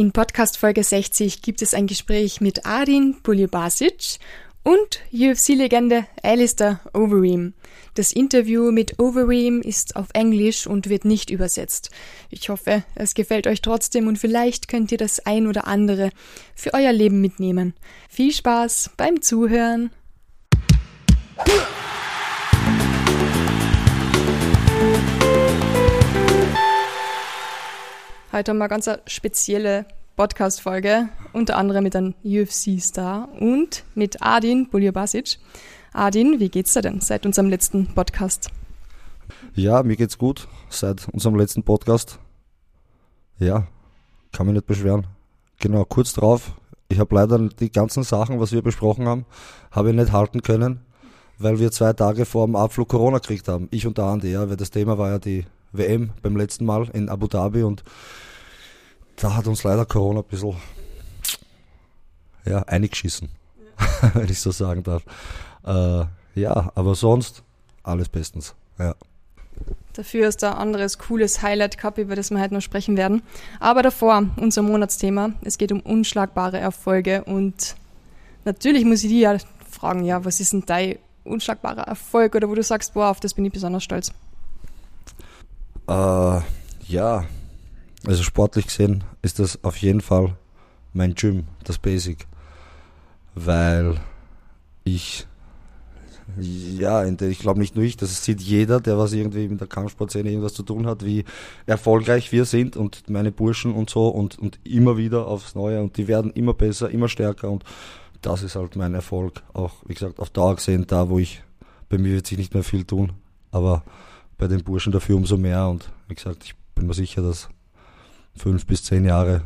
In Podcast Folge 60 gibt es ein Gespräch mit Adin Buljubasic und UFC-Legende Alistair Overeem. Das Interview mit Overeem ist auf Englisch und wird nicht übersetzt. Ich hoffe, es gefällt euch trotzdem und vielleicht könnt ihr das ein oder andere für euer Leben mitnehmen. Viel Spaß beim Zuhören! Heute haben wir eine ganz spezielle Podcast-Folge, unter anderem mit einem UFC-Star und mit Adin Buljubasic. Adin, wie geht's dir denn seit unserem letzten Podcast? Ja, mir geht's gut seit unserem letzten Podcast. Ja, kann mich nicht beschweren. Genau, kurz drauf. Ich habe leider die ganzen Sachen, was wir besprochen haben, habe ich nicht halten können, weil wir zwei Tage vor dem Abflug Corona gekriegt haben. Ich und der Andi, ja, weil das Thema war ja die WM beim letzten Mal in Abu Dhabi und da hat uns leider Corona ein bisschen ja, eingeschissen, ja. wenn ich so sagen darf. Äh, ja, aber sonst alles bestens. Ja. Dafür ist da ein anderes cooles Highlight gehabt, über das wir heute noch sprechen werden. Aber davor, unser Monatsthema. Es geht um unschlagbare Erfolge und natürlich muss ich dich ja fragen, ja, was ist denn dein unschlagbarer Erfolg oder wo du sagst, boah, auf das bin ich besonders stolz? Äh, ja, also sportlich gesehen ist das auf jeden Fall mein Gym, das Basic. Weil ich, ja, ich glaube nicht nur ich, das sieht jeder, der was irgendwie mit der Kampfsportszene irgendwas zu tun hat, wie erfolgreich wir sind und meine Burschen und so und, und immer wieder aufs Neue und die werden immer besser, immer stärker und das ist halt mein Erfolg. Auch, wie gesagt, auf Dauer gesehen, da wo ich, bei mir wird sich nicht mehr viel tun, aber bei den Burschen dafür umso mehr und wie gesagt, ich bin mir sicher, dass fünf bis zehn Jahre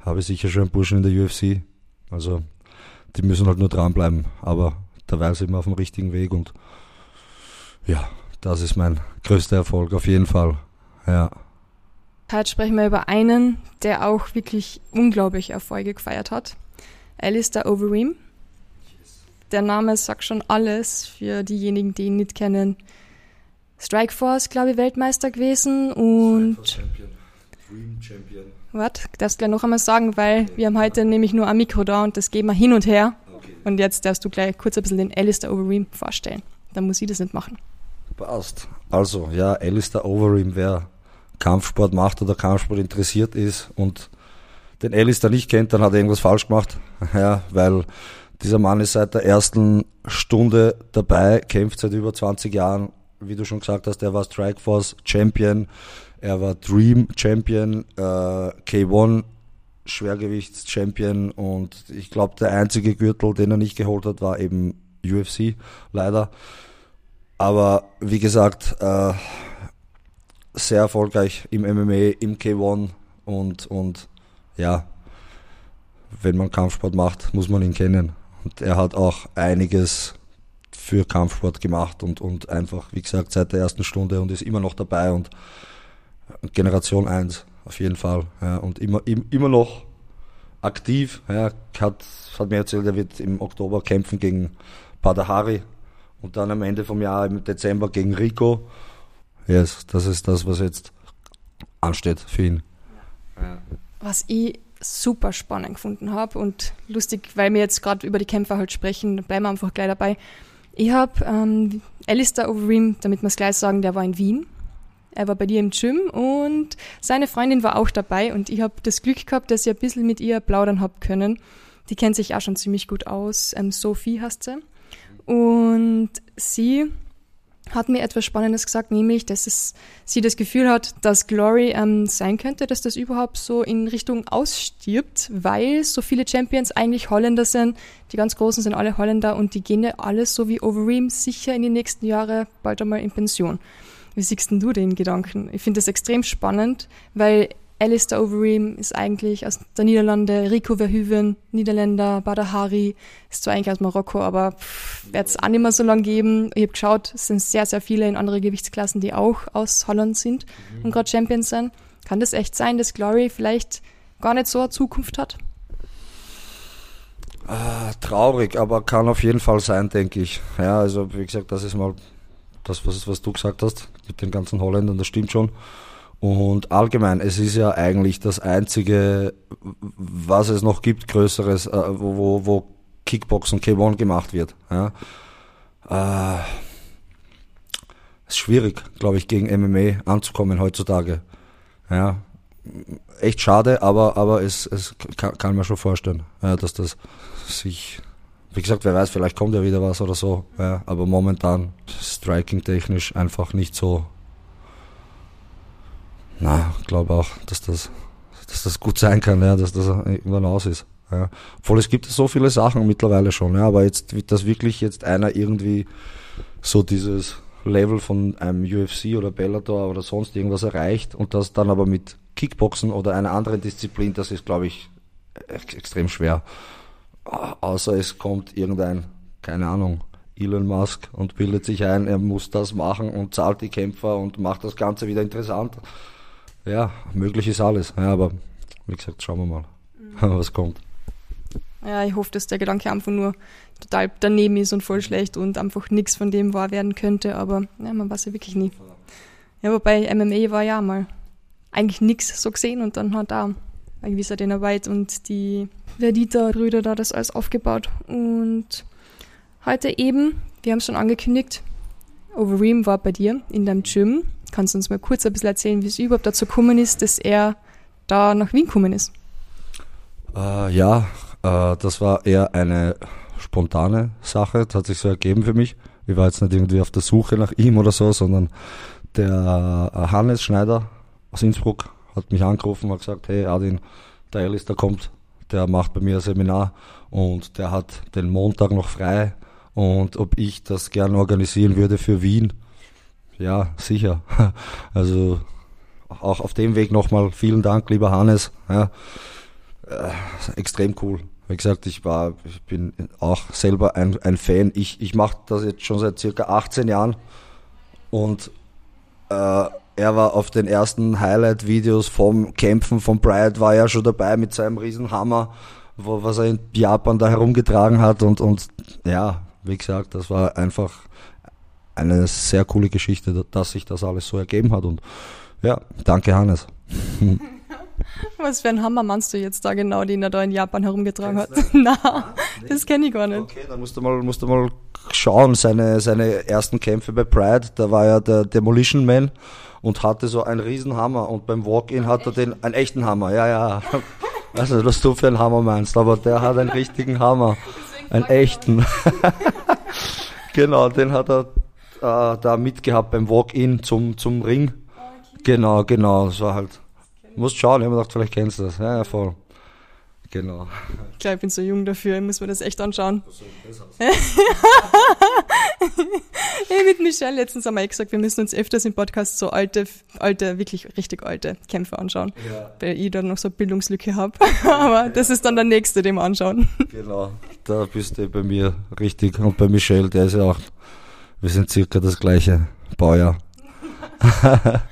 habe ich sicher schon einen Burschen in der UFC. Also die müssen halt nur dranbleiben. Aber dabei sind wir auf dem richtigen Weg und ja, das ist mein größter Erfolg auf jeden Fall. Ja. Heute sprechen wir über einen, der auch wirklich unglaublich Erfolge gefeiert hat. Alistair Overeem. Der Name sagt schon alles für diejenigen, die ihn nicht kennen. Strikeforce, glaube ich, Weltmeister gewesen und Dream Champion. Warte, darfst gleich noch einmal sagen, weil wir haben heute nämlich nur ein Mikro da und das gehen wir hin und her. Okay. Und jetzt darfst du gleich kurz ein bisschen den Alistair Overeem vorstellen. Dann muss ich das nicht machen. Passt. Also, ja, Alistair Overeem, wer Kampfsport macht oder Kampfsport interessiert ist und den Alistair nicht kennt, dann hat er irgendwas falsch gemacht. Ja, weil dieser Mann ist seit der ersten Stunde dabei, kämpft seit über 20 Jahren. Wie du schon gesagt hast, er war Strikeforce Champion, er war Dream Champion, äh, K1 Schwergewichts-Champion und ich glaube, der einzige Gürtel, den er nicht geholt hat, war eben UFC, leider. Aber wie gesagt, äh, sehr erfolgreich im MMA, im K1 und, und ja, wenn man Kampfsport macht, muss man ihn kennen. Und er hat auch einiges für Kampfsport gemacht und, und einfach, wie gesagt, seit der ersten Stunde und ist immer noch dabei und Generation 1, auf jeden Fall. Ja, und immer, immer noch aktiv. Ja, hat, hat mir erzählt, er wird im Oktober kämpfen gegen Padahari und dann am Ende vom Jahr im Dezember gegen Rico. Yes, das ist das, was jetzt ansteht für ihn. Ja. Was ich super spannend gefunden habe und lustig, weil wir jetzt gerade über die Kämpfer halt sprechen, bleiben wir einfach gleich dabei. Ich habe ähm, Alistair Overeem, damit wir es gleich sagen, der war in Wien er war bei dir im Gym und seine Freundin war auch dabei und ich habe das Glück gehabt, dass ich ein bisschen mit ihr plaudern hab können. Die kennt sich auch schon ziemlich gut aus. Ähm, Sophie heißt sie. Und sie hat mir etwas Spannendes gesagt, nämlich, dass es, sie das Gefühl hat, dass Glory ähm, sein könnte, dass das überhaupt so in Richtung ausstirbt, weil so viele Champions eigentlich Holländer sind. Die ganz Großen sind alle Holländer und die gehen ja alles so wie Overeem sicher in die nächsten Jahre bald einmal in Pension. Wie siehst du den Gedanken? Ich finde das extrem spannend, weil Alistair Overeem ist eigentlich aus der Niederlande, Rico Verhoeven, Niederländer, Badahari, ist zwar eigentlich aus Marokko, aber wird es auch nicht mehr so lange geben. Ich habe geschaut, es sind sehr, sehr viele in andere Gewichtsklassen, die auch aus Holland sind mhm. und gerade Champions sind. Kann das echt sein, dass Glory vielleicht gar nicht so eine Zukunft hat? Ah, traurig, aber kann auf jeden Fall sein, denke ich. Ja, also wie gesagt, das ist mal das, was, was du gesagt hast, mit den ganzen Holländern, das stimmt schon. Und allgemein, es ist ja eigentlich das einzige, was es noch gibt, größeres, äh, wo, wo, wo Kickboxen K1 gemacht wird. Ja. Äh, ist schwierig, glaube ich, gegen MMA anzukommen heutzutage. Ja, echt schade, aber, aber es, es kann, kann man schon vorstellen, ja, dass das sich, wie gesagt, wer weiß, vielleicht kommt ja wieder was oder so, ja, aber momentan striking-technisch einfach nicht so. Na, glaube auch, dass das, dass das gut sein kann, ja, dass das irgendwann aus ist. Ja. Obwohl es gibt so viele Sachen mittlerweile schon, ja, aber jetzt, dass wirklich jetzt einer irgendwie so dieses Level von einem UFC oder Bellator oder sonst irgendwas erreicht und das dann aber mit Kickboxen oder einer anderen Disziplin, das ist, glaube ich, extrem schwer. Außer es kommt irgendein, keine Ahnung, Elon Musk und bildet sich ein, er muss das machen und zahlt die Kämpfer und macht das Ganze wieder interessant. Ja, möglich ist alles. Ja, aber wie gesagt, schauen wir mal, mhm. was kommt. Ja, ich hoffe, dass der Gedanke einfach nur total daneben ist und voll schlecht und einfach nichts von dem wahr werden könnte, aber ja, man weiß ja wirklich nie. Ja, wobei MMA war ja mal eigentlich nichts so gesehen und dann hat da ein gewisser Dana White und die Verdita-Brüder da das alles aufgebaut. Und heute eben, wir haben es schon angekündigt, Overeem war bei dir in deinem Gym. Kannst du uns mal kurz ein bisschen erzählen, wie es überhaupt dazu gekommen ist, dass er da nach Wien gekommen ist? Uh, ja, uh, das war eher eine spontane Sache. Das hat sich so ergeben für mich. Ich war jetzt nicht irgendwie auf der Suche nach ihm oder so, sondern der äh, Hannes Schneider aus Innsbruck hat mich angerufen und hat gesagt, hey Adin, der Alice, der kommt, der macht bei mir ein Seminar und der hat den Montag noch frei und ob ich das gerne organisieren würde für Wien. Ja, sicher. Also auch auf dem Weg nochmal vielen Dank, lieber Hannes. Ja, äh, extrem cool. Wie gesagt, ich war, ich bin auch selber ein, ein Fan. Ich, ich mache das jetzt schon seit circa 18 Jahren und äh, er war auf den ersten Highlight-Videos vom Kämpfen von Bryant, war ja schon dabei mit seinem Riesenhammer, wo, was er in Japan da herumgetragen hat und, und ja, wie gesagt, das war einfach eine sehr coole Geschichte, dass sich das alles so ergeben hat und ja, danke Hannes. Was für ein Hammer meinst du jetzt da genau, den er da in Japan herumgetragen hat? Na, ah, das kenne ich gar nicht. Okay, dann musst du mal, musst du mal schauen, seine, seine ersten Kämpfe bei Pride, da war ja der Demolition Man und hatte so einen Riesenhammer und beim Walk-In hat er den, einen echten Hammer, ja, ja. Weiß nicht, was du für einen Hammer meinst, aber der hat einen richtigen Hammer. Einen echten. genau, den hat er äh, da mitgehabt beim Walk-In zum, zum Ring. Genau, genau, das war halt musst schauen, ich habe gedacht, vielleicht kennst du das. Ja, ja, voll. Genau. Ich glaube, ich bin so jung dafür, ich muss mir das echt anschauen. hey, mit Michelle letztens wir eh gesagt, wir müssen uns öfters im Podcast so alte, alte, wirklich richtig alte Kämpfe anschauen, ja. weil ich da noch so eine Bildungslücke habe. Aber das ist dann der nächste, den wir anschauen. Genau, da bist du bei mir richtig. Und bei Michelle, der ist ja auch, wir sind circa das gleiche Baujahr.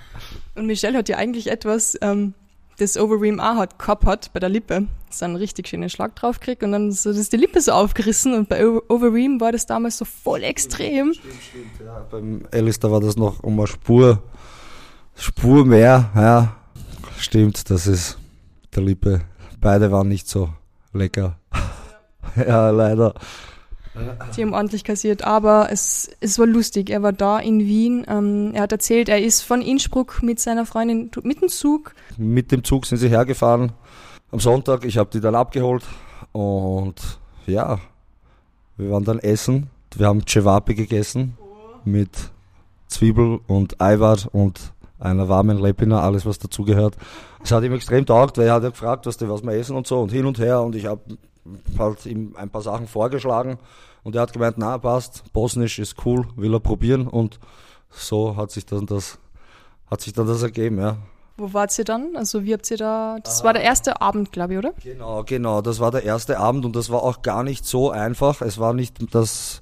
Und Michelle hat ja eigentlich etwas, ähm, das Overeem auch hat, gehabt hat bei der Lippe. So einen richtig schönen Schlag drauf gekriegt und dann so, ist die Lippe so aufgerissen und bei Overeem war das damals so voll extrem. Stimmt, stimmt, ja. Beim Alistair war das noch um eine Spur, Spur mehr, ja. Stimmt, das ist der Lippe. Beide waren nicht so lecker. ja, ja leider. Die haben ordentlich kassiert, aber es, es war lustig. Er war da in Wien. Ähm, er hat erzählt, er ist von Innsbruck mit seiner Freundin mit dem Zug. Mit dem Zug sind sie hergefahren am Sonntag. Ich habe die dann abgeholt und ja, wir waren dann essen. Wir haben Cevapi gegessen mit Zwiebel und Eiweiß und einer warmen Lepina, alles was dazugehört. Es hat ihm extrem taugt, weil er hat ja gefragt, was, was wir essen und so und hin und her und ich habe halt ihm ein paar Sachen vorgeschlagen und er hat gemeint, na passt, Bosnisch ist cool, will er probieren und so hat sich dann das, hat sich dann das ergeben, ja. Wo wart ihr dann? Also wie habt ihr da, das war der erste Abend, glaube ich, oder? Genau, genau, das war der erste Abend und das war auch gar nicht so einfach. Es war nicht das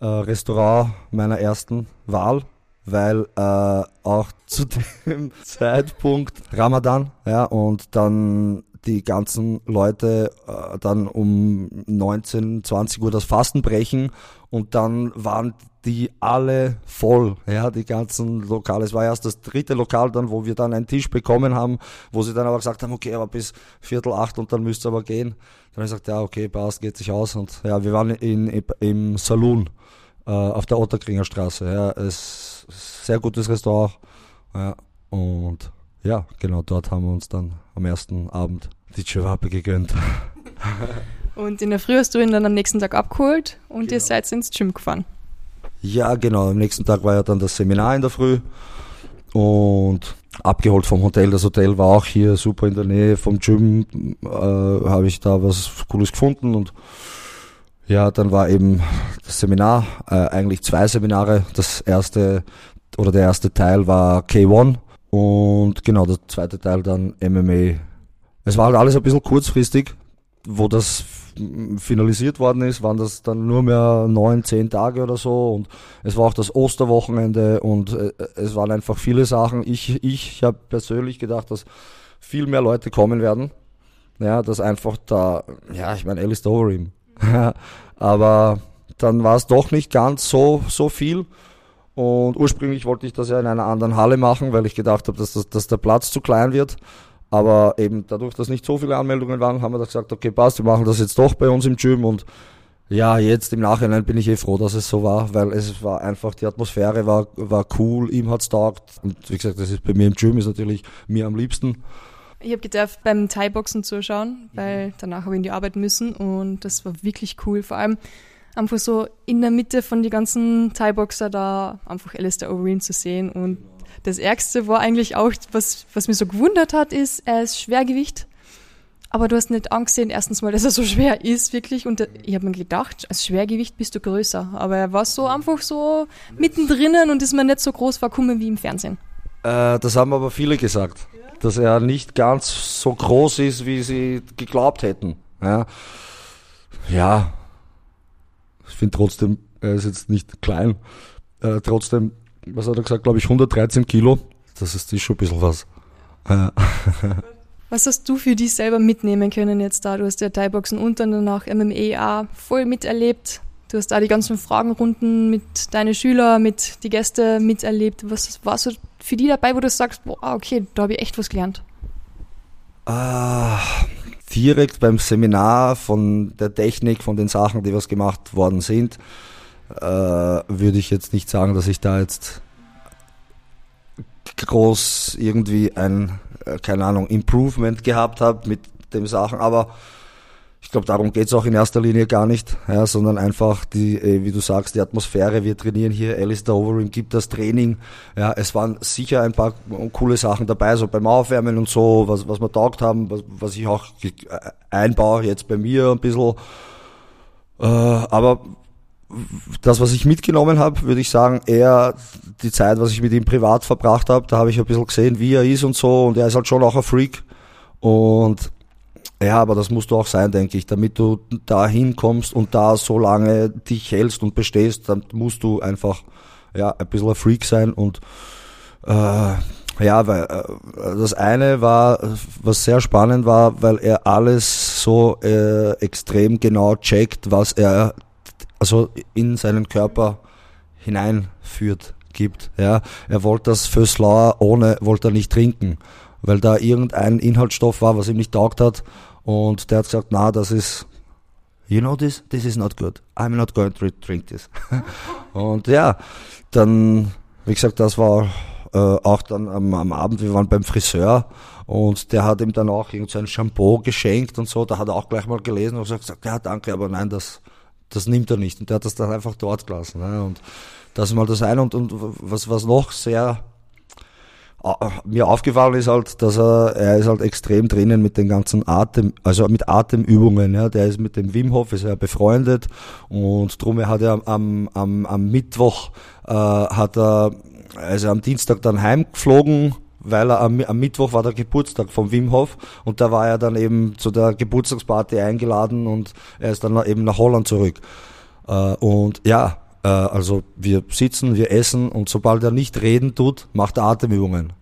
äh, Restaurant meiner ersten Wahl, weil äh, auch zu dem Zeitpunkt Ramadan, ja, und dann die ganzen Leute äh, dann um 19, 20 Uhr das Fasten brechen und dann waren die alle voll, ja, die ganzen Lokale. Es war erst das dritte Lokal dann, wo wir dann einen Tisch bekommen haben, wo sie dann aber gesagt haben, okay, aber bis Viertel acht und dann müsst ihr aber gehen. Dann habe ich gesagt, ja, okay, passt, geht sich aus und ja, wir waren in, im Saloon äh, auf der Otterkringer Straße, ja, es ist sehr gutes Restaurant, ja, und ja, genau, dort haben wir uns dann am ersten Abend die Chewape gegönnt. Und in der Früh hast du ihn dann am nächsten Tag abgeholt und genau. ihr seid ins Gym gefahren. Ja, genau. Am nächsten Tag war ja dann das Seminar in der Früh und abgeholt vom Hotel. Das Hotel war auch hier super in der Nähe vom Gym. Äh, Habe ich da was Cooles gefunden und ja, dann war eben das Seminar, äh, eigentlich zwei Seminare. Das erste oder der erste Teil war K1 und genau der zweite Teil dann MMA. Es war halt alles ein bisschen kurzfristig, wo das finalisiert worden ist, waren das dann nur mehr neun, zehn Tage oder so und es war auch das Osterwochenende und äh, es waren einfach viele Sachen. Ich, ich habe persönlich gedacht, dass viel mehr Leute kommen werden. Ja, dass einfach da, ja, ich meine, Alice Overeem. Aber dann war es doch nicht ganz so, so viel. Und ursprünglich wollte ich das ja in einer anderen Halle machen, weil ich gedacht habe, dass, das, dass der Platz zu klein wird. Aber eben dadurch, dass nicht so viele Anmeldungen waren, haben wir gesagt, okay, passt, wir machen das jetzt doch bei uns im Gym und ja, jetzt im Nachhinein bin ich eh froh, dass es so war, weil es war einfach, die Atmosphäre war, war cool, ihm hat's taugt. Und wie gesagt, das ist bei mir im Gym ist natürlich mir am liebsten. Ich habe gedacht, beim Thai-Boxen zuschauen, weil danach habe ich in die Arbeit müssen und das war wirklich cool. Vor allem einfach so in der Mitte von die ganzen Thai-Boxer da einfach Alistair Overeem zu sehen und das Ärgste war eigentlich auch, was, was mich so gewundert hat, ist, er ist Schwergewicht. Aber du hast nicht angesehen, erstens mal, dass er so schwer ist, wirklich. Und ich habe mir gedacht, als Schwergewicht bist du größer. Aber er war so einfach so mittendrin und ist mir nicht so groß vorkommen wie im Fernsehen. Äh, das haben aber viele gesagt. Dass er nicht ganz so groß ist, wie sie geglaubt hätten. Ja, ja. Ich finde trotzdem, er ist jetzt nicht klein. Äh, trotzdem was hat er gesagt, glaube ich, 113 Kilo. Das ist, ist schon ein bisschen was. was hast du für dich selber mitnehmen können jetzt da? Du hast ja Thai-Boxen und dann danach MMA voll miterlebt. Du hast da die ganzen Fragenrunden mit deinen Schülern, mit den Gästen miterlebt. Was war so für die dabei, wo du sagst, boah, okay, da habe ich echt was gelernt? Ah, direkt beim Seminar von der Technik, von den Sachen, die was gemacht worden sind, äh, würde ich jetzt nicht sagen, dass ich da jetzt groß irgendwie ein, äh, keine Ahnung, Improvement gehabt habe mit den Sachen, aber ich glaube, darum geht's auch in erster Linie gar nicht, ja, sondern einfach die, äh, wie du sagst, die Atmosphäre. Wir trainieren hier, Alistair Overeem gibt das Training. Ja, es waren sicher ein paar coole Sachen dabei, so beim Aufwärmen und so, was, was wir taugt haben, was, was ich auch einbaue jetzt bei mir ein bisschen. Äh, aber das, was ich mitgenommen habe, würde ich sagen, eher die Zeit, was ich mit ihm privat verbracht habe. Da habe ich ein bisschen gesehen, wie er ist und so. Und er ist halt schon auch ein Freak. Und ja, aber das musst du auch sein, denke ich. Damit du da hinkommst und da so lange dich hältst und bestehst, dann musst du einfach ja, ein bisschen ein Freak sein. Und äh, ja, weil äh, das eine war, was sehr spannend war, weil er alles so äh, extrem genau checkt, was er also in seinen Körper hineinführt, gibt. Ja, er wollte das für Slauer ohne, wollte er nicht trinken, weil da irgendein Inhaltsstoff war, was ihm nicht taugt hat. Und der hat gesagt, na, das ist, you know this, this is not good. I'm not going to drink this. und ja, dann, wie gesagt, das war äh, auch dann am, am, Abend, wir waren beim Friseur und der hat ihm dann auch irgendein so Shampoo geschenkt und so, da hat er auch gleich mal gelesen und gesagt, ja danke, aber nein, das das nimmt er nicht. Und der hat das dann einfach dort gelassen. Ne? Und das ist mal das eine. Und, und was, was noch sehr mir aufgefallen ist halt, dass er, er ist halt extrem drinnen mit den ganzen Atem, also mit Atemübungen, ja. Der ist mit dem Wim Hof, ist er befreundet und drum hat er am, am, am Mittwoch, äh, hat er, also am Dienstag dann heimgeflogen weil er am, am, Mittwoch war der Geburtstag von Wim Hof und da war er dann eben zu der Geburtstagsparty eingeladen und er ist dann eben nach Holland zurück. Äh, und ja, äh, also wir sitzen, wir essen und sobald er nicht reden tut, macht er Atemübungen.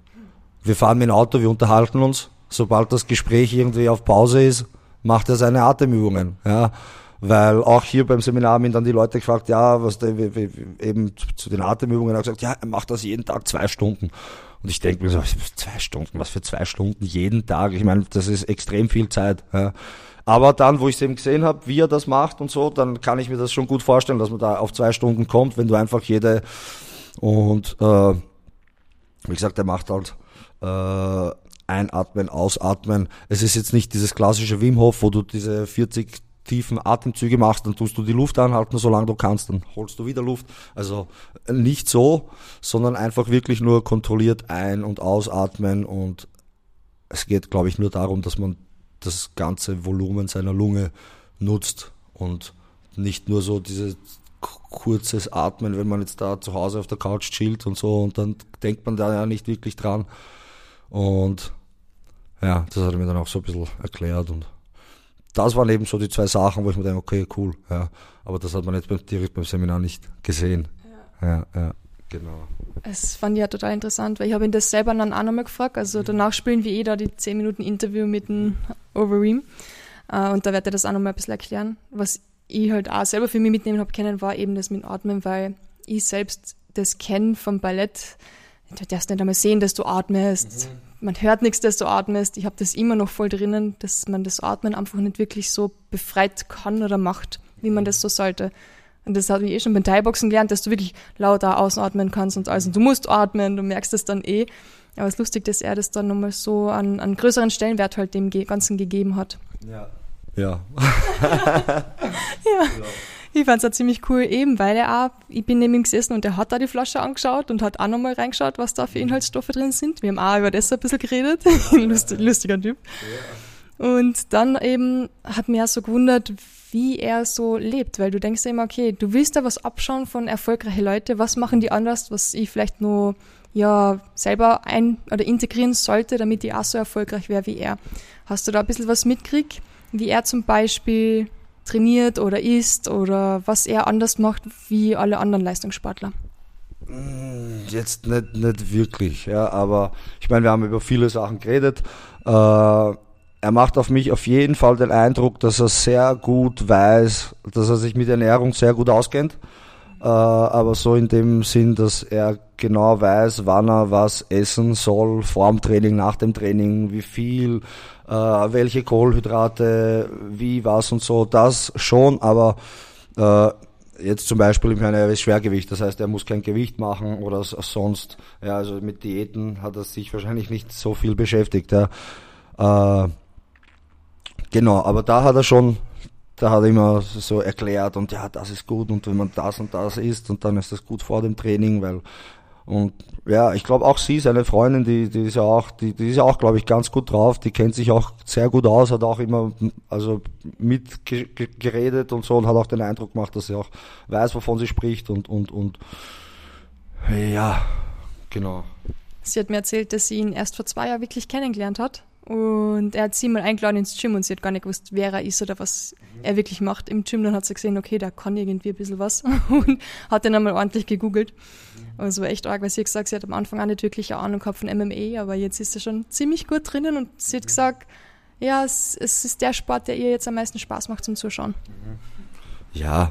Wir fahren mit dem Auto, wir unterhalten uns sobald das Gespräch irgendwie auf Pause ist, macht er seine Atemübungen. Ja. Weil auch hier beim Seminar haben ihn dann die Leute gefragt, ja, was der, eben zu den Atemübungen, er gesagt, ja, er macht das jeden Tag zwei Stunden. Und ich denke mir so, zwei Stunden, was für zwei Stunden jeden Tag? Ich meine, das ist extrem viel Zeit. Ja. Aber dann, wo ich es eben gesehen habe, wie er das macht und so, dann kann ich mir das schon gut vorstellen, dass man da auf zwei Stunden kommt, wenn du einfach jede und äh, wie gesagt, er macht halt äh, einatmen, ausatmen. Es ist jetzt nicht dieses klassische Wim Hof, wo du diese 40 tiefen Atemzüge machst, dann tust du die Luft anhalten, solange du kannst, dann holst du wieder Luft. Also nicht so, sondern einfach wirklich nur kontrolliert ein- und ausatmen und es geht, glaube ich, nur darum, dass man das ganze Volumen seiner Lunge nutzt und nicht nur so dieses kurzes Atmen, wenn man jetzt da zu Hause auf der Couch chillt und so und dann denkt man da ja nicht wirklich dran. Und ja, das hat er mir dann auch so ein bisschen erklärt und das waren eben so die zwei Sachen, wo ich mir denke, okay, cool, ja. Aber das hat man jetzt beim, direkt beim Seminar nicht gesehen. Ja, ja, ja genau. Es fand ich ja total interessant, weil ich habe ihn das selber dann auch nochmal gefragt. Also danach spielen wir eh da die 10 Minuten Interview mit dem Overeem. Uh, und da werde ich das auch nochmal ein bisschen erklären. Was ich halt auch selber für mich mitnehmen habe können, war eben das mit Atmen, weil ich selbst das kenne vom Ballett. Du darfst nicht einmal sehen, dass du atmest. Mhm man hört nichts, dass du atmest. Ich habe das immer noch voll drinnen, dass man das Atmen einfach nicht wirklich so befreit kann oder macht, wie man das so sollte. Und das habe ich eh schon beim Thai-Boxen gelernt, dass du wirklich lauter ausatmen kannst und alles. Und du musst atmen, du merkst es dann eh. Aber es ist lustig, dass er das dann nochmal so an, an größeren Stellenwert halt dem Ganzen gegeben hat. Ja. Ja. ja. Genau. Ich fand es auch ziemlich cool, eben weil er auch, ich bin neben ihm gesessen und er hat da die Flasche angeschaut und hat auch nochmal reingeschaut, was da für Inhaltsstoffe drin sind. Wir haben auch über das ein bisschen geredet. Lustig, lustiger Typ. Und dann eben hat mir auch so gewundert, wie er so lebt, weil du denkst ja immer, okay, du willst da was abschauen von erfolgreichen Leuten, was machen die anders, was ich vielleicht nur ja selber ein- oder integrieren sollte, damit ich auch so erfolgreich wäre wie er. Hast du da ein bisschen was mitkriegt, wie er zum Beispiel trainiert oder isst oder was er anders macht wie alle anderen Leistungssportler? Mm, jetzt nicht, nicht wirklich, ja, aber ich meine, wir haben über viele Sachen geredet. Äh, er macht auf mich auf jeden Fall den Eindruck, dass er sehr gut weiß, dass er sich mit Ernährung sehr gut auskennt. Äh, aber so in dem Sinn, dass er genau weiß, wann er was essen soll, vor dem Training, nach dem Training, wie viel, äh, welche Kohlenhydrate, wie, was und so, das schon, aber äh, jetzt zum Beispiel, ich meine, er Schwergewicht, das heißt, er muss kein Gewicht machen oder sonst, ja, also mit Diäten hat er sich wahrscheinlich nicht so viel beschäftigt, ja. Äh, genau, aber da hat er schon, da hat er immer so erklärt und ja, das ist gut und wenn man das und das isst und dann ist das gut vor dem Training, weil und ja, ich glaube auch sie, seine Freundin, die, die ist ja auch, die, die ist ja auch, glaube ich, ganz gut drauf. Die kennt sich auch sehr gut aus, hat auch immer also mitgeredet und so und hat auch den Eindruck gemacht, dass sie auch weiß, wovon sie spricht und und und ja, genau. Sie hat mir erzählt, dass sie ihn erst vor zwei Jahren wirklich kennengelernt hat. Und er hat sie mal eingeladen ins Gym und sie hat gar nicht gewusst, wer er ist oder was mhm. er wirklich macht im Gym. Dann hat sie gesehen, okay, da kann irgendwie ein bisschen was und hat dann einmal ordentlich gegoogelt. Mhm. Und es war echt arg, weil sie hat gesagt, sie hat am Anfang auch nicht wirklich eine Ahnung gehabt von MMA, aber jetzt ist sie schon ziemlich gut drinnen und sie hat mhm. gesagt, ja, es, es ist der Sport, der ihr jetzt am meisten Spaß macht zum Zuschauen. Ja,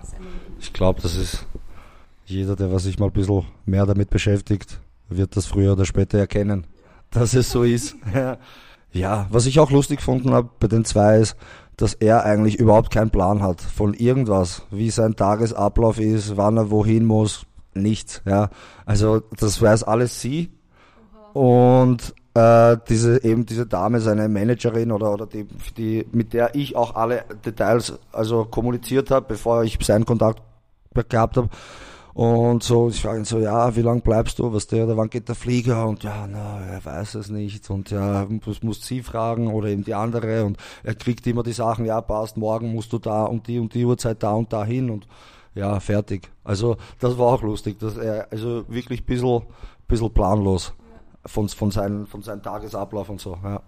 ich glaube, das ist jeder, der was sich mal ein bisschen mehr damit beschäftigt, wird das früher oder später erkennen, dass es so ist. Ja, was ich auch lustig gefunden habe bei den zwei ist, dass er eigentlich überhaupt keinen Plan hat von irgendwas, wie sein Tagesablauf ist, wann er wohin muss, nichts. Ja, also das weiß alles sie und äh, diese eben diese Dame, seine Managerin oder oder die, die mit der ich auch alle Details also kommuniziert habe, bevor ich seinen Kontakt gehabt habe und so, ich frage ihn so, ja, wie lange bleibst du? Was der, oder wann geht der Flieger? Und ja, na, er weiß es nicht. Und ja, das muss sie fragen oder eben die andere. Und er kriegt immer die Sachen, ja, passt, morgen musst du da um die und die Uhrzeit da und da hin und ja, fertig. Also das war auch lustig, dass er also wirklich ein bisschen, bisschen planlos von, von, seinen, von seinem Tagesablauf und so, ja.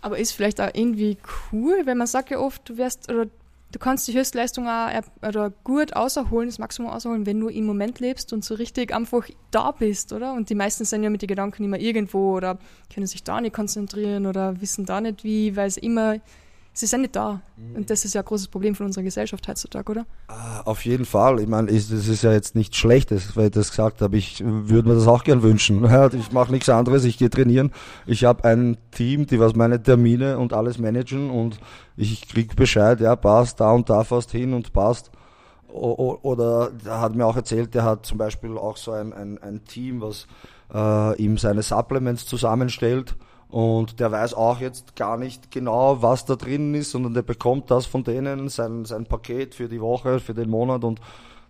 Aber ist vielleicht auch irgendwie cool, wenn man sagt ja oft, du wärst oder du kannst die Höchstleistung auch oder gut außerholen, das Maximum außerholen, wenn du im Moment lebst und so richtig einfach da bist, oder? Und die meisten sind ja mit den Gedanken immer irgendwo oder können sich da nicht konzentrieren oder wissen da nicht wie, weil es immer sie sind nicht da. Mhm. Und das ist ja ein großes Problem von unserer Gesellschaft heutzutage, oder? Ah, auf jeden Fall. Ich meine, das ist ja jetzt nichts Schlechtes, weil ich das gesagt habe. Ich würde mir das auch gern wünschen. Ich mache nichts anderes, ich gehe trainieren. Ich habe ein Team, die was meine Termine und alles managen und ich krieg Bescheid, ja, passt, da und da fast hin und passt. Oder er hat mir auch erzählt, der hat zum Beispiel auch so ein, ein, ein Team, was äh, ihm seine Supplements zusammenstellt und der weiß auch jetzt gar nicht genau, was da drin ist, sondern der bekommt das von denen, sein, sein Paket für die Woche, für den Monat und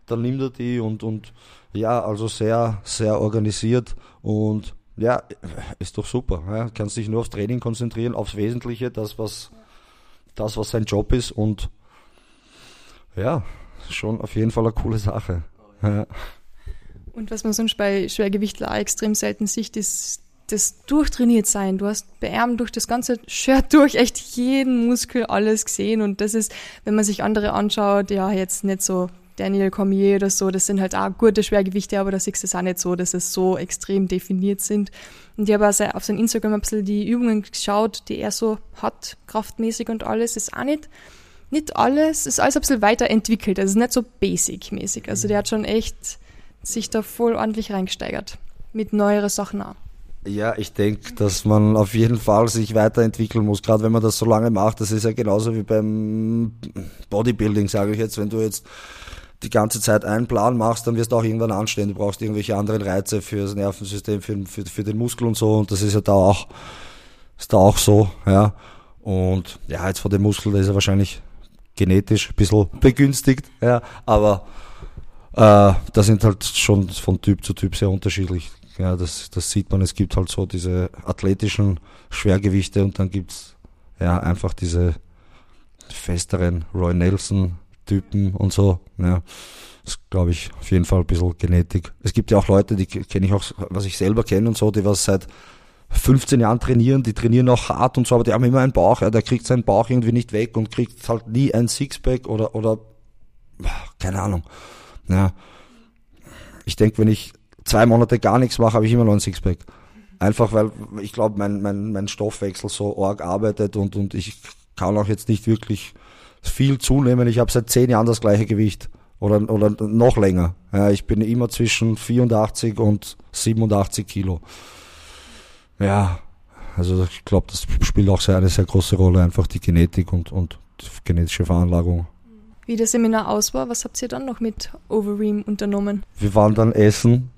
dann nimmt er die und, und ja, also sehr, sehr organisiert und ja, ist doch super. Ja. Kannst dich nur aufs Training konzentrieren, aufs Wesentliche, das, was, das, was sein Job ist und ja, schon auf jeden Fall eine coole Sache. Ja. Und was man sonst bei Schwergewichtler extrem selten sieht, ist das durchtrainiert sein. Du hast bei Ärmel durch das ganze Shirt durch echt jeden Muskel alles gesehen und das ist, wenn man sich andere anschaut, ja jetzt nicht so Daniel Cormier oder so, das sind halt auch gute Schwergewichte, aber da siehst du es auch nicht so, dass es so extrem definiert sind. Und ich habe also auf seinem Instagram ein bisschen die Übungen geschaut, die er so hat, kraftmäßig und alles, ist auch nicht, nicht alles, ist alles ein bisschen weiterentwickelt, also nicht so basic-mäßig. Also der hat schon echt sich da voll ordentlich reingesteigert. Mit neueren Sachen auch. Ja, ich denke, dass man auf jeden Fall sich weiterentwickeln muss, gerade wenn man das so lange macht. Das ist ja genauso wie beim Bodybuilding, sage ich jetzt. Wenn du jetzt die ganze Zeit einen Plan machst, dann wirst du auch irgendwann anstehen. Du brauchst irgendwelche anderen Reize für das Nervensystem, für, für, für den Muskel und so. Und das ist ja da auch, ist da auch so, ja. Und ja, jetzt von dem Muskel, da ist er wahrscheinlich genetisch ein bisschen begünstigt, ja. Aber äh, da sind halt schon von Typ zu Typ sehr unterschiedlich. Ja, das, das sieht man. Es gibt halt so diese athletischen Schwergewichte und dann gibt's ja einfach diese festeren Roy Nelson Typen und so. Ja, das glaube ich auf jeden Fall ein bisschen Genetik. Es gibt ja auch Leute, die kenne ich auch, was ich selber kenne und so, die was seit 15 Jahren trainieren, die trainieren auch hart und so, aber die haben immer einen Bauch, ja, der kriegt seinen Bauch irgendwie nicht weg und kriegt halt nie ein Sixpack oder, oder, keine Ahnung. Ja. Ich denke, wenn ich zwei Monate gar nichts mache, habe ich immer noch ein Sixpack. Einfach weil ich glaube, mein, mein, mein Stoffwechsel so arg arbeitet und, und ich kann auch jetzt nicht wirklich viel zunehmen. Ich habe seit zehn Jahren das gleiche Gewicht oder, oder noch länger. Ja, ich bin immer zwischen 84 und 87 Kilo. Ja, also ich glaube, das spielt auch sehr, eine sehr große Rolle, einfach die Genetik und, und die genetische Veranlagung. Wie das Seminar aus war, was habt ihr dann noch mit Overeem unternommen? Wir waren dann essen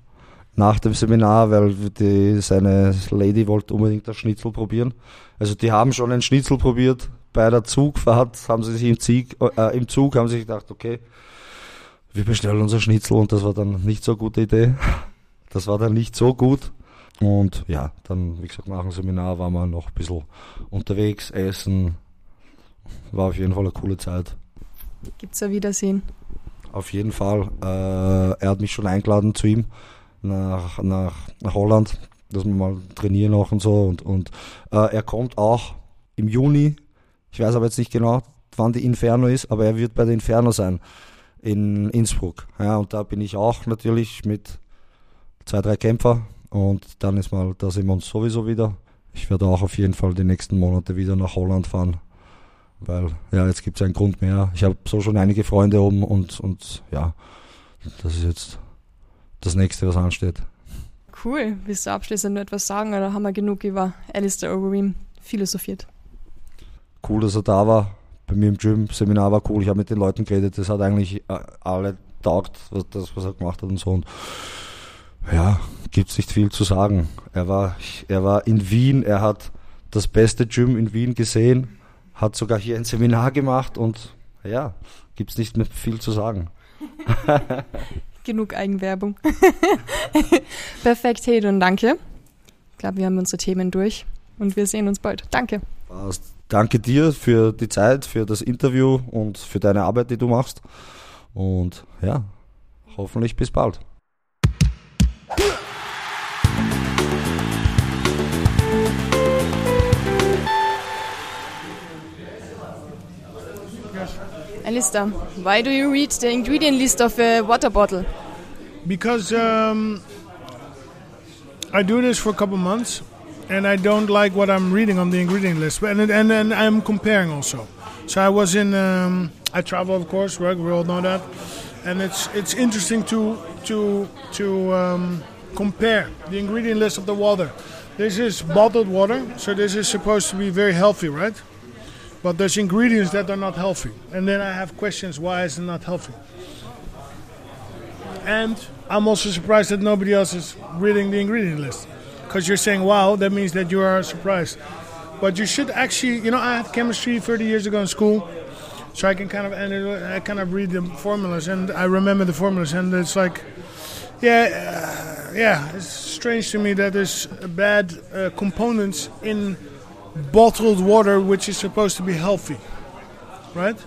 nach dem Seminar, weil die, seine Lady wollte unbedingt das Schnitzel probieren. Also die haben schon ein Schnitzel probiert. Bei der Zugfahrt haben sie sich im, Zug, äh, im Zug haben sie sich gedacht, okay, wir bestellen unser Schnitzel und das war dann nicht so eine gute Idee. Das war dann nicht so gut. Und ja, dann, wie gesagt, nach dem Seminar waren wir noch ein bisschen unterwegs, essen. War auf jeden Fall eine coole Zeit. Gibt's ein Wiedersehen? Auf jeden Fall. Äh, er hat mich schon eingeladen zu ihm nach, nach, Holland, dass wir mal trainieren auch und so. Und, und äh, er kommt auch im Juni, ich weiß aber jetzt nicht genau, wann die Inferno ist, aber er wird bei der Inferno sein in Innsbruck. Ja, und da bin ich auch natürlich mit zwei, drei Kämpfer und dann ist mal, da sehen wir uns sowieso wieder. Ich werde auch auf jeden Fall die nächsten Monate wieder nach Holland fahren, weil ja, jetzt gibt es einen Grund mehr. Ich habe so schon einige Freunde oben und, und ja, das ist jetzt das nächste, was ansteht. Cool. Willst du abschließend nur etwas sagen oder haben wir genug über Alistair Overeem philosophiert? Cool, dass er da war. Bei mir im Gym, Seminar war cool. Ich habe mit den Leuten geredet. Das hat eigentlich äh, alle taugt, was, das, was er gemacht hat und so. Und ja, gibt es nicht viel zu sagen. Er war, er war in Wien, er hat das beste Gym in Wien gesehen, hat sogar hier ein Seminar gemacht und ja, gibt es nicht mehr viel zu sagen. genug Eigenwerbung. Perfekt, Hedon, danke. Ich glaube, wir haben unsere Themen durch und wir sehen uns bald. Danke. Danke dir für die Zeit, für das Interview und für deine Arbeit, die du machst. Und ja, hoffentlich bis bald. Alistair, why do you read the ingredient list of a water bottle? Because um, I do this for a couple months, and I don't like what I'm reading on the ingredient list. And and, and I'm comparing also. So I was in. Um, I travel, of course, right? We all know that, and it's it's interesting to to to um, compare the ingredient list of the water. This is bottled water, so this is supposed to be very healthy, right? But there's ingredients that are not healthy, and then I have questions: Why is it not healthy? And I'm also surprised that nobody else is reading the ingredient list, because you're saying, "Wow," that means that you are surprised. But you should actually, you know, I had chemistry 30 years ago in school, so I can kind of I kind of read the formulas, and I remember the formulas, and it's like, yeah, uh, yeah, it's strange to me that there's bad uh, components in bottled water, which is supposed to be healthy, right?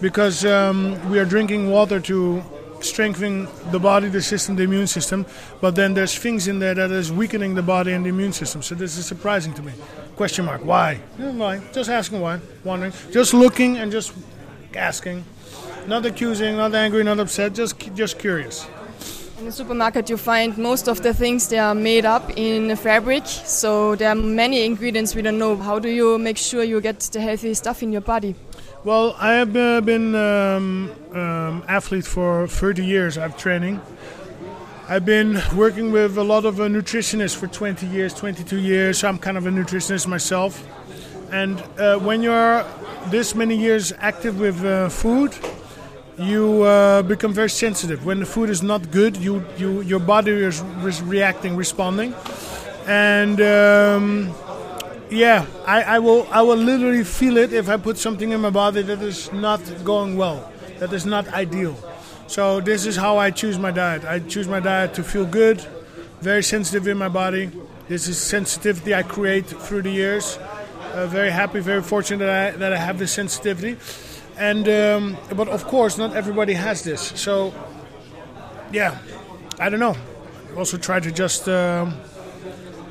Because um, we are drinking water to strengthen the body, the system, the immune system, but then there's things in there that is weakening the body and the immune system. So this is surprising to me. Question mark? Why? Why? Just asking why. Wondering. Just looking and just asking. Not accusing, not angry, not upset. Just just curious. In the supermarket, you find most of the things they are made up in fabric, so there are many ingredients we don't know. How do you make sure you get the healthy stuff in your body? Well, I have uh, been um, um, athlete for 30 years. I've training. I've been working with a lot of uh, nutritionists for 20 years, 22 years. So I'm kind of a nutritionist myself. And uh, when you're this many years active with uh, food, you uh, become very sensitive. When the food is not good, you, you your body is, reacting, responding, and um, yeah, I, I will I will literally feel it if I put something in my body that is not going well, that is not ideal. So this is how I choose my diet. I choose my diet to feel good, very sensitive in my body. This is sensitivity I create through the years. Uh, very happy, very fortunate that I, that I have this sensitivity. And um, but of course, not everybody has this. So yeah, I don't know. Also try to just. Um,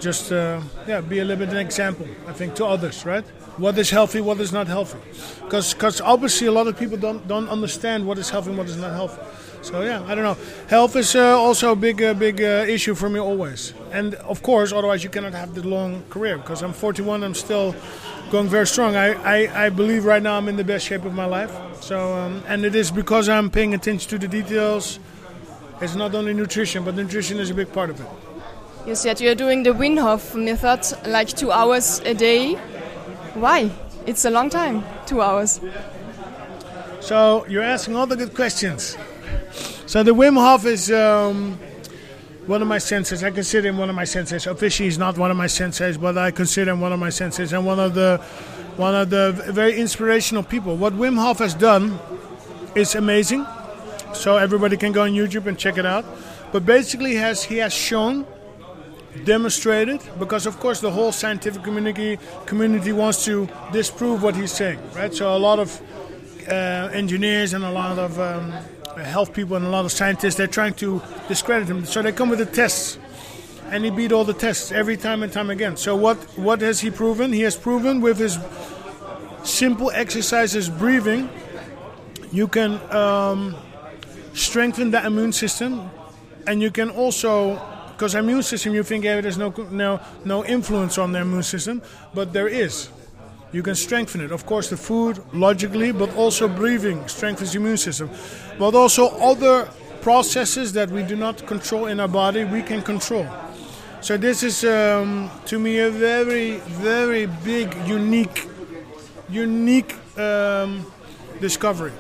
just uh, yeah, be a little bit an example. I think to others, right? What is healthy, what is not healthy, because because obviously a lot of people don't don't understand what is healthy and what is not healthy. So yeah, I don't know. Health is uh, also a big uh, big uh, issue for me always, and of course, otherwise you cannot have the long career. Because I'm 41, I'm still going very strong. I, I, I believe right now I'm in the best shape of my life. So um, and it is because I'm paying attention to the details. It's not only nutrition, but nutrition is a big part of it. You said you're doing the Wim Hof method like two hours a day. Why? It's a long time, two hours. So you're asking all the good questions. So the Wim Hof is um, one of my senses. I consider him one of my senses. Officially, he's not one of my senses, but I consider him one of my senses and one of the one of the very inspirational people. What Wim Hof has done is amazing. So everybody can go on YouTube and check it out. But basically, has he has shown demonstrated because of course the whole scientific community community wants to disprove what he's saying right so a lot of uh, engineers and a lot of um, health people and a lot of scientists they're trying to discredit him. So they come with the tests and he beat all the tests every time and time again. So what what has he proven? He has proven with his simple exercises breathing you can um, strengthen the immune system and you can also because immune system, you think yeah, there's no, no, no influence on the immune system, but there is. You can strengthen it. Of course, the food, logically, but also breathing strengthens the immune system. But also other processes that we do not control in our body, we can control. So this is, um, to me, a very, very big, unique, unique um, discovery.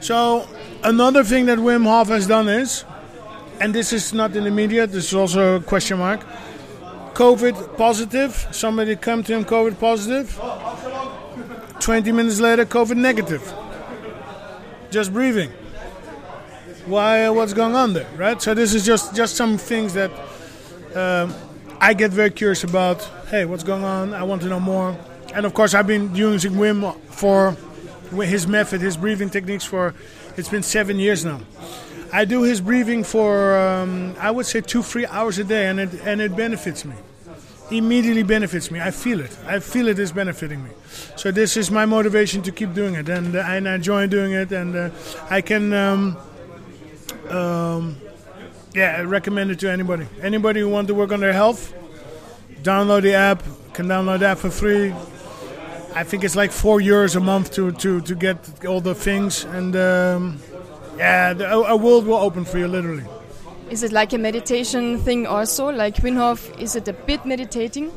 So another thing that Wim Hof has done is and this is not in the media, this is also a question mark. COVID positive, somebody come to him COVID positive. 20 minutes later, COVID negative. Just breathing. Why? What's going on there, right? So this is just just some things that um, I get very curious about. Hey, what's going on? I want to know more. And of course, I've been using Wim for his method, his breathing techniques for. It's been seven years now. I do his breathing for um, I would say two three hours a day, and it and it benefits me. immediately benefits me. I feel it. I feel it is benefiting me. So this is my motivation to keep doing it, and, uh, and I enjoy doing it, and uh, I can, um, um, yeah, recommend it to anybody. Anybody who want to work on their health, download the app. Can download that for free. I think it's like four euros a month to to to get all the things, and um, yeah, the, a world will open for you literally. Is it like a meditation thing also? Like Wim Hof, is it a bit meditating?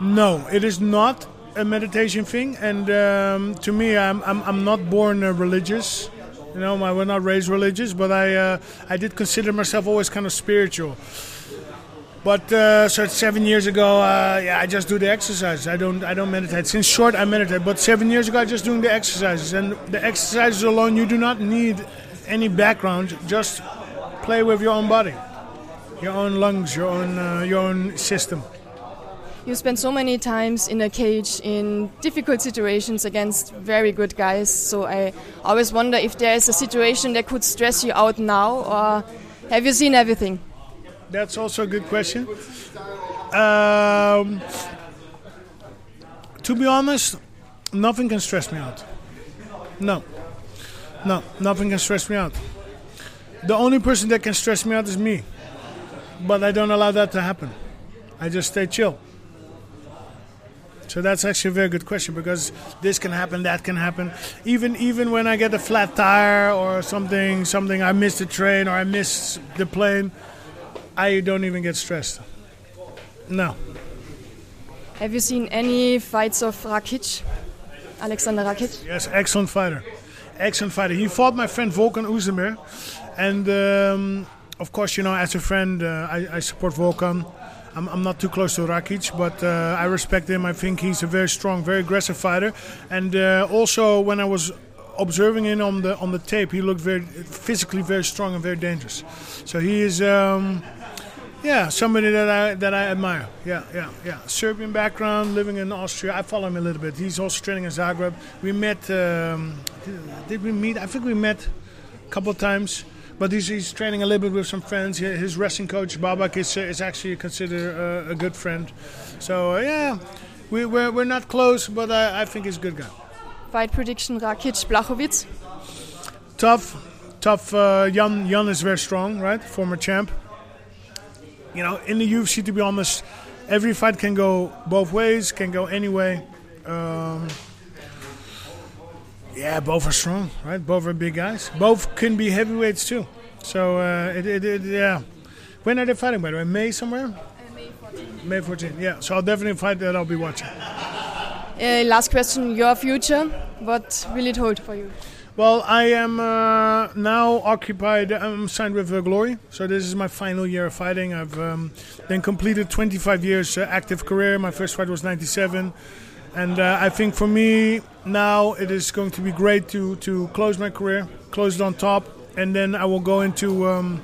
No, it is not a meditation thing. And um, to me, I'm, I'm, I'm not born uh, religious. You know, I was not raised religious, but I uh, I did consider myself always kind of spiritual. But uh, so seven years ago, uh, yeah, I just do the exercises. I don't I don't meditate. Since short, I meditate. But seven years ago, I just doing the exercises, and the exercises alone, you do not need any background. Just play with your own body, your own lungs, your own uh, your own system. You spend so many times in a cage in difficult situations against very good guys. So I always wonder if there is a situation that could stress you out now, or have you seen everything? That's also a good question. Um, to be honest, nothing can stress me out. No, no, nothing can stress me out. The only person that can stress me out is me. But I don't allow that to happen. I just stay chill. So that's actually a very good question because this can happen, that can happen. Even even when I get a flat tire or something, something I miss the train or I miss the plane, I don't even get stressed. No. Have you seen any fights of Rakic, Alexander Rakic? Yes, excellent fighter, excellent fighter. He fought my friend Volkan Oezdemir, and um, of course, you know, as a friend, uh, I, I, support Volkan. I'm, I'm, not too close to Rakic, but uh, I respect him. I think he's a very strong, very aggressive fighter. And uh, also, when I was observing him on the on the tape, he looked very physically very strong and very dangerous. So he is. Um, yeah, somebody that I that I admire. Yeah, yeah, yeah. Serbian background, living in Austria. I follow him a little bit. He's also training in Zagreb. We met. Um, did, we meet? I think we met a couple of times but he's, he's training a little bit with some friends. His wrestling coach Babak is, uh, is actually considered uh, a good friend. So uh, yeah, we, we're, we're not close, but I, I think he's a good guy. Fight prediction: Rakic Blachowicz. Tough, tough. Uh, Jan Jan is very strong, right? Former champ. You know, in the UFC, to be honest, every fight can go both ways, can go any way. Um, yeah, both are strong, right? Both are big guys. Both can be heavyweights too. So uh, it, it, it, yeah. When are they fighting? By the way, May somewhere. Uh, May 14. May 14. Yeah. So I'll definitely fight that. I'll be watching. Uh, last question: Your future. What will it hold for you? Well, I am uh, now occupied. I'm signed with uh, Glory, so this is my final year of fighting. I've um, then completed 25 years uh, active career. My first fight was 97. And uh, I think for me now it is going to be great to, to close my career, close it on top, and then I will go into um,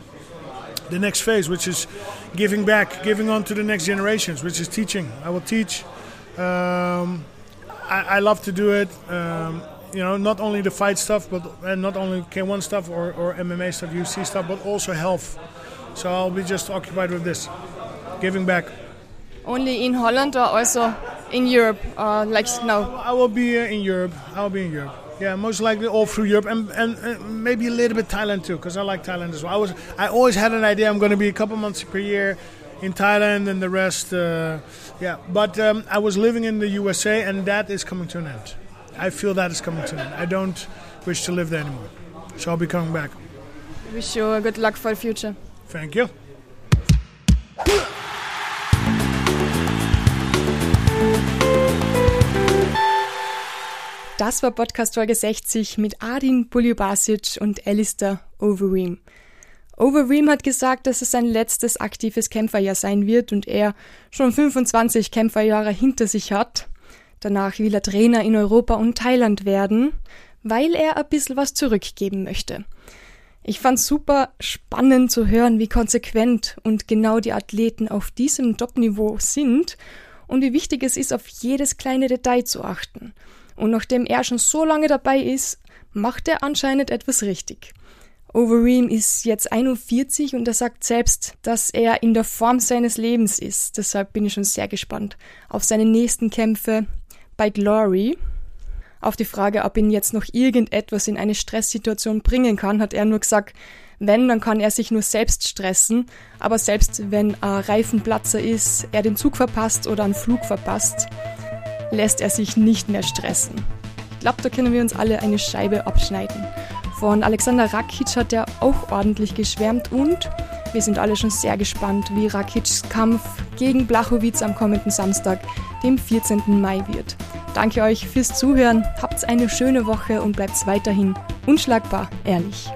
the next phase, which is giving back, giving on to the next generations, which is teaching. I will teach. Um, I, I, love to do it. You know, not only the fight stuff, but and not only K1 stuff or, or MMA stuff, UFC stuff, but also health. So I'll be just occupied with this, giving back. Only in Holland or also in Europe, uh, like now? I will be uh, in Europe. I will be in Europe. Yeah, most likely all through Europe and, and, and maybe a little bit Thailand too, because I like Thailand as well. I was I always had an idea I'm going to be a couple months per year in Thailand and the rest. Uh, yeah, but um, I was living in the USA and that is coming to an end. I feel that is coming to an end. I don't wish to live there anymore, so I'll be coming back. Wish you good luck for the future. Thank you. Das war Podcast Folge 60 mit Adin Buljubasic und Alistair Overeem. Overeem hat gesagt, dass es sein letztes aktives Kämpferjahr sein wird und er schon 25 Kämpferjahre hinter sich hat. Danach will er Trainer in Europa und Thailand werden, weil er ein bisschen was zurückgeben möchte. Ich fand's super spannend zu hören, wie konsequent und genau die Athleten auf diesem Top-Niveau sind und wie wichtig es ist, auf jedes kleine Detail zu achten. Und nachdem er schon so lange dabei ist, macht er anscheinend etwas richtig. Overeem ist jetzt 41 und er sagt selbst, dass er in der Form seines Lebens ist. Deshalb bin ich schon sehr gespannt auf seine nächsten Kämpfe bei Glory. Auf die Frage, ob ihn jetzt noch irgendetwas in eine Stresssituation bringen kann, hat er nur gesagt, wenn, dann kann er sich nur selbst stressen, aber selbst wenn ein Reifenplatzer ist, er den Zug verpasst oder einen Flug verpasst, lässt er sich nicht mehr stressen. Ich glaube, da können wir uns alle eine Scheibe abschneiden. Von Alexander Rakic hat er auch ordentlich geschwärmt und wir sind alle schon sehr gespannt, wie Rakics Kampf gegen Blachowitz am kommenden Samstag, dem 14. Mai wird. Danke euch fürs Zuhören, habt eine schöne Woche und bleibt weiterhin unschlagbar ehrlich.